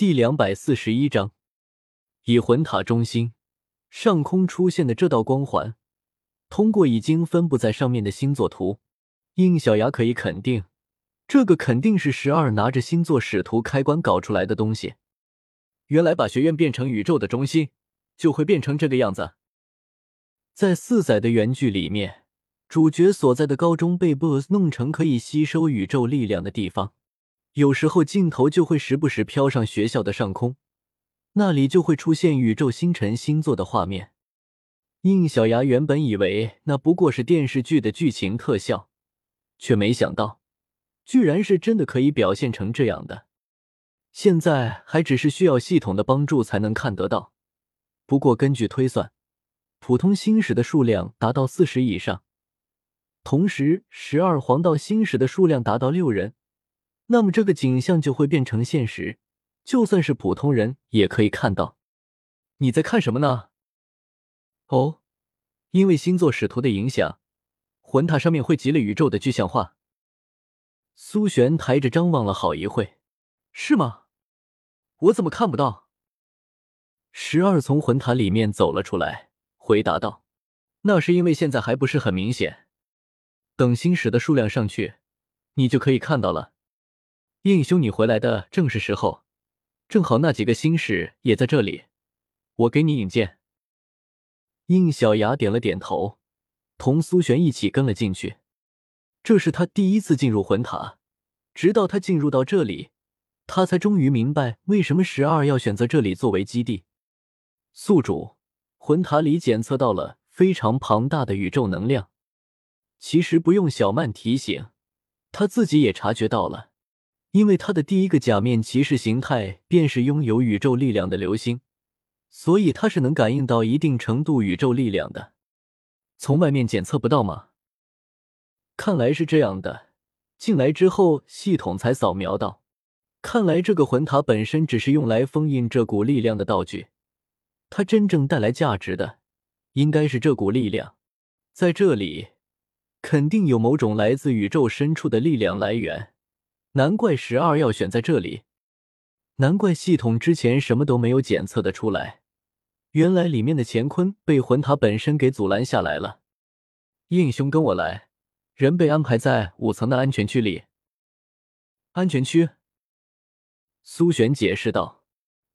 第两百四十一章，以魂塔中心上空出现的这道光环，通过已经分布在上面的星座图，应小牙可以肯定，这个肯定是十二拿着星座使徒开关搞出来的东西。原来把学院变成宇宙的中心，就会变成这个样子。在四载的原剧里面，主角所在的高中被 BOSS 弄成可以吸收宇宙力量的地方。有时候镜头就会时不时飘上学校的上空，那里就会出现宇宙星辰星座的画面。应小牙原本以为那不过是电视剧的剧情特效，却没想到，居然是真的可以表现成这样的。现在还只是需要系统的帮助才能看得到。不过根据推算，普通星矢的数量达到四十以上，同时十二黄道星矢的数量达到六人。那么这个景象就会变成现实，就算是普通人也可以看到。你在看什么呢？哦，因为星座使徒的影响，魂塔上面汇集了宇宙的具象化。苏璇抬着张望了好一会，是吗？我怎么看不到？十二从魂塔里面走了出来，回答道：“那是因为现在还不是很明显，等星矢的数量上去，你就可以看到了。”应兄，你回来的正是时候，正好那几个星矢也在这里，我给你引荐。应小牙点了点头，同苏璇一起跟了进去。这是他第一次进入魂塔，直到他进入到这里，他才终于明白为什么十二要选择这里作为基地。宿主，魂塔里检测到了非常庞大的宇宙能量。其实不用小曼提醒，他自己也察觉到了。因为他的第一个假面骑士形态便是拥有宇宙力量的流星，所以他是能感应到一定程度宇宙力量的。从外面检测不到吗？看来是这样的。进来之后，系统才扫描到。看来这个魂塔本身只是用来封印这股力量的道具，它真正带来价值的，应该是这股力量。在这里，肯定有某种来自宇宙深处的力量来源。难怪十二要选在这里，难怪系统之前什么都没有检测的出来。原来里面的乾坤被魂塔本身给阻拦下来了。应兄，跟我来，人被安排在五层的安全区里。安全区？苏璇解释道：“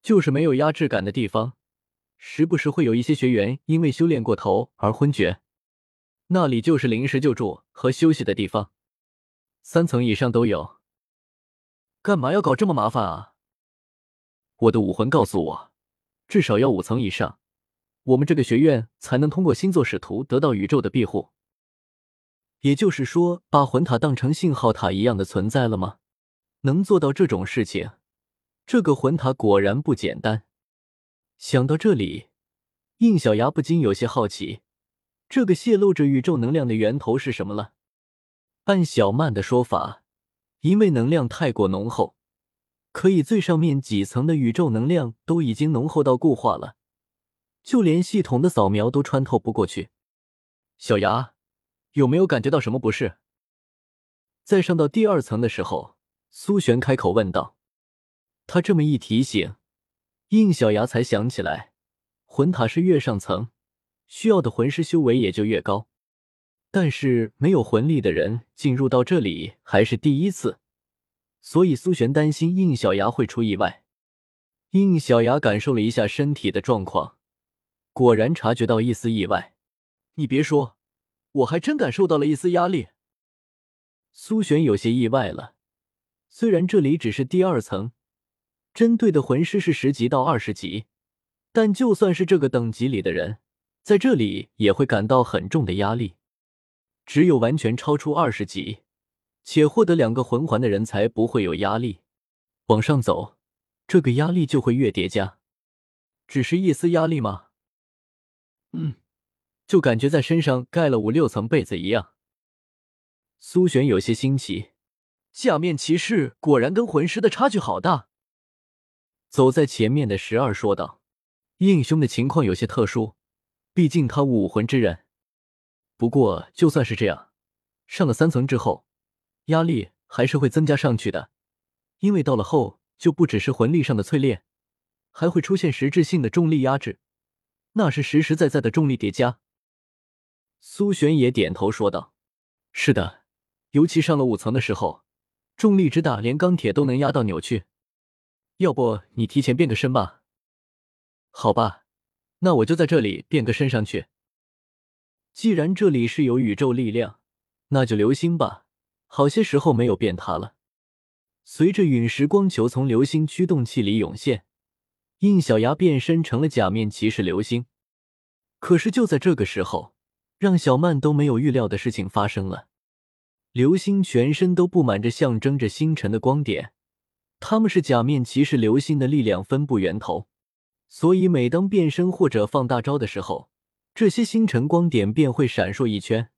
就是没有压制感的地方，时不时会有一些学员因为修炼过头而昏厥，那里就是临时救助和休息的地方，三层以上都有。”干嘛要搞这么麻烦啊？我的武魂告诉我，至少要五层以上，我们这个学院才能通过星座使徒得到宇宙的庇护。也就是说，把魂塔当成信号塔一样的存在了吗？能做到这种事情，这个魂塔果然不简单。想到这里，应小牙不禁有些好奇，这个泄露着宇宙能量的源头是什么了？按小曼的说法。因为能量太过浓厚，可以最上面几层的宇宙能量都已经浓厚到固化了，就连系统的扫描都穿透不过去。小牙，有没有感觉到什么不适？在上到第二层的时候，苏璇开口问道。他这么一提醒，应小牙才想起来，魂塔是越上层，需要的魂师修为也就越高。但是没有魂力的人进入到这里还是第一次，所以苏璇担心应小牙会出意外。应小牙感受了一下身体的状况，果然察觉到一丝意外。你别说，我还真感受到了一丝压力。苏璇有些意外了，虽然这里只是第二层，针对的魂师是十级到二十级，但就算是这个等级里的人，在这里也会感到很重的压力。只有完全超出二十级，且获得两个魂环的人才不会有压力。往上走，这个压力就会越叠加。只是一丝压力吗？嗯，就感觉在身上盖了五六层被子一样。苏璇有些新奇，假面骑士果然跟魂师的差距好大。走在前面的十二说道：“应兄的情况有些特殊，毕竟他武魂之人。”不过，就算是这样，上了三层之后，压力还是会增加上去的。因为到了后就不只是魂力上的淬炼，还会出现实质性的重力压制，那是实实在在的重力叠加。苏璇也点头说道：“是的，尤其上了五层的时候，重力之大，连钢铁都能压到扭曲。要不你提前变个身吧？好吧，那我就在这里变个身上去。既然这里是有宇宙力量，那就流星吧。好些时候没有变它了。”随着陨石光球从流星驱动器里涌现，印小牙变身成了假面骑士流星。可是就在这个时候，让小曼都没有预料的事情发生了。流星全身都布满着象征着星辰的光点，他们是假面骑士流星的力量分布源头，所以每当变身或者放大招的时候，这些星辰光点便会闪烁一圈。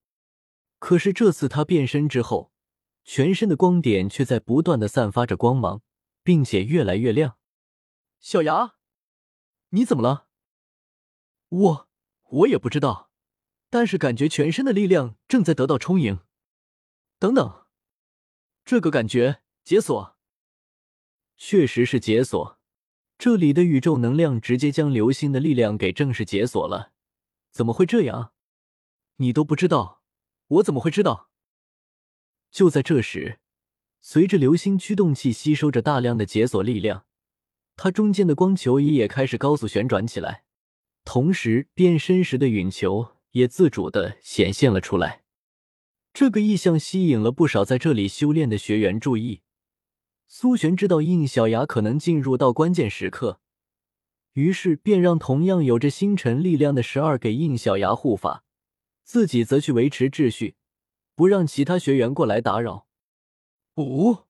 可是这次他变身之后，全身的光点却在不断的散发着光芒，并且越来越亮。小牙，你怎么了？我我也不知道，但是感觉全身的力量正在得到充盈。等等，这个感觉解锁，确实是解锁。这里的宇宙能量直接将流星的力量给正式解锁了。怎么会这样？你都不知道，我怎么会知道？就在这时，随着流星驱动器吸收着大量的解锁力量，它中间的光球仪也开始高速旋转起来，同时变身时的陨球也自主的显现了出来。这个异象吸引了不少在这里修炼的学员注意。苏璇知道应小牙可能进入到关键时刻，于是便让同样有着星辰力量的十二给应小牙护法，自己则去维持秩序。不让其他学员过来打扰。五，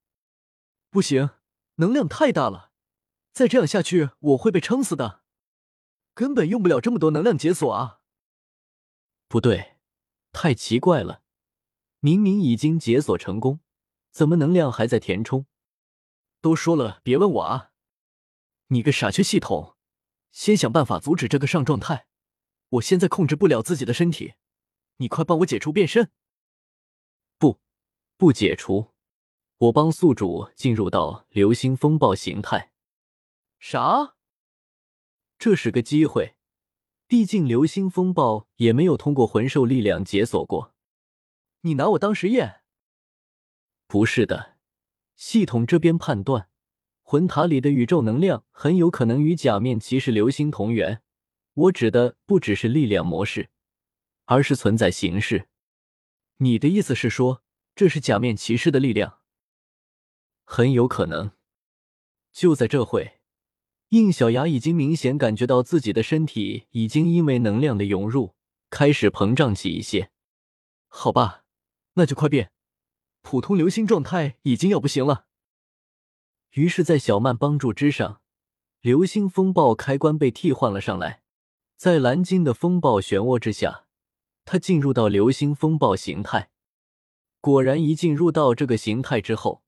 不行，能量太大了，再这样下去我会被撑死的，根本用不了这么多能量解锁啊！不对，太奇怪了，明明已经解锁成功，怎么能量还在填充？都说了别问我啊！你个傻缺系统，先想办法阻止这个上状态，我现在控制不了自己的身体，你快帮我解除变身！不不解除，我帮宿主进入到流星风暴形态。啥？这是个机会，毕竟流星风暴也没有通过魂兽力量解锁过。你拿我当实验？不是的，系统这边判断，魂塔里的宇宙能量很有可能与假面骑士流星同源。我指的不只是力量模式，而是存在形式。你的意思是说？这是假面骑士的力量，很有可能。就在这会，应小牙已经明显感觉到自己的身体已经因为能量的涌入开始膨胀起一些。好吧，那就快变，普通流星状态已经要不行了。于是，在小曼帮助之上，流星风暴开关被替换了上来。在蓝鲸的风暴漩涡之下，他进入到流星风暴形态。果然，一进入到这个形态之后，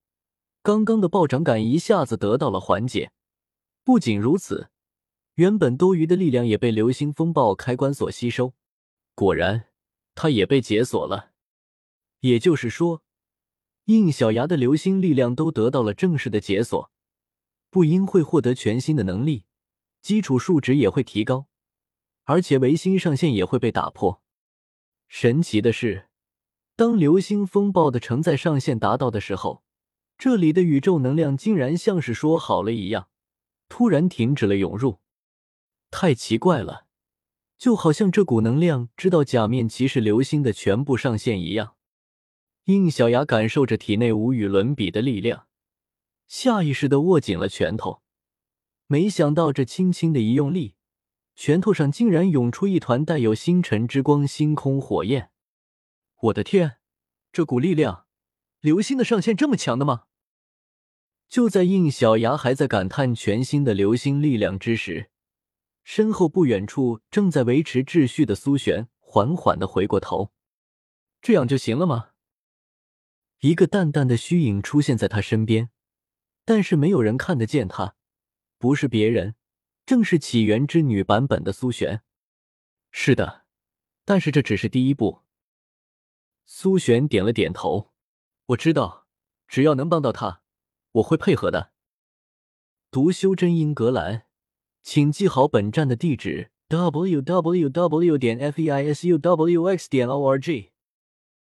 刚刚的暴涨感一下子得到了缓解。不仅如此，原本多余的力量也被流星风暴开关所吸收。果然，它也被解锁了。也就是说，应小牙的流星力量都得到了正式的解锁，不应会获得全新的能力，基础数值也会提高，而且维新上限也会被打破。神奇的是。当流星风暴的承载上限达到的时候，这里的宇宙能量竟然像是说好了一样，突然停止了涌入。太奇怪了，就好像这股能量知道假面骑士流星的全部上限一样。应小牙感受着体内无与伦比的力量，下意识的握紧了拳头。没想到这轻轻的一用力，拳头上竟然涌出一团带有星辰之光、星空火焰。我的天，这股力量，流星的上限这么强的吗？就在应小牙还在感叹全新的流星力量之时，身后不远处正在维持秩序的苏璇缓缓的回过头。这样就行了吗？一个淡淡的虚影出现在他身边，但是没有人看得见他，不是别人，正是起源之女版本的苏璇。是的，但是这只是第一步。苏璇点了点头，我知道，只要能帮到他，我会配合的。读修真英格兰，请记好本站的地址：w w w. 点 f e i s u w x. 点 o r g。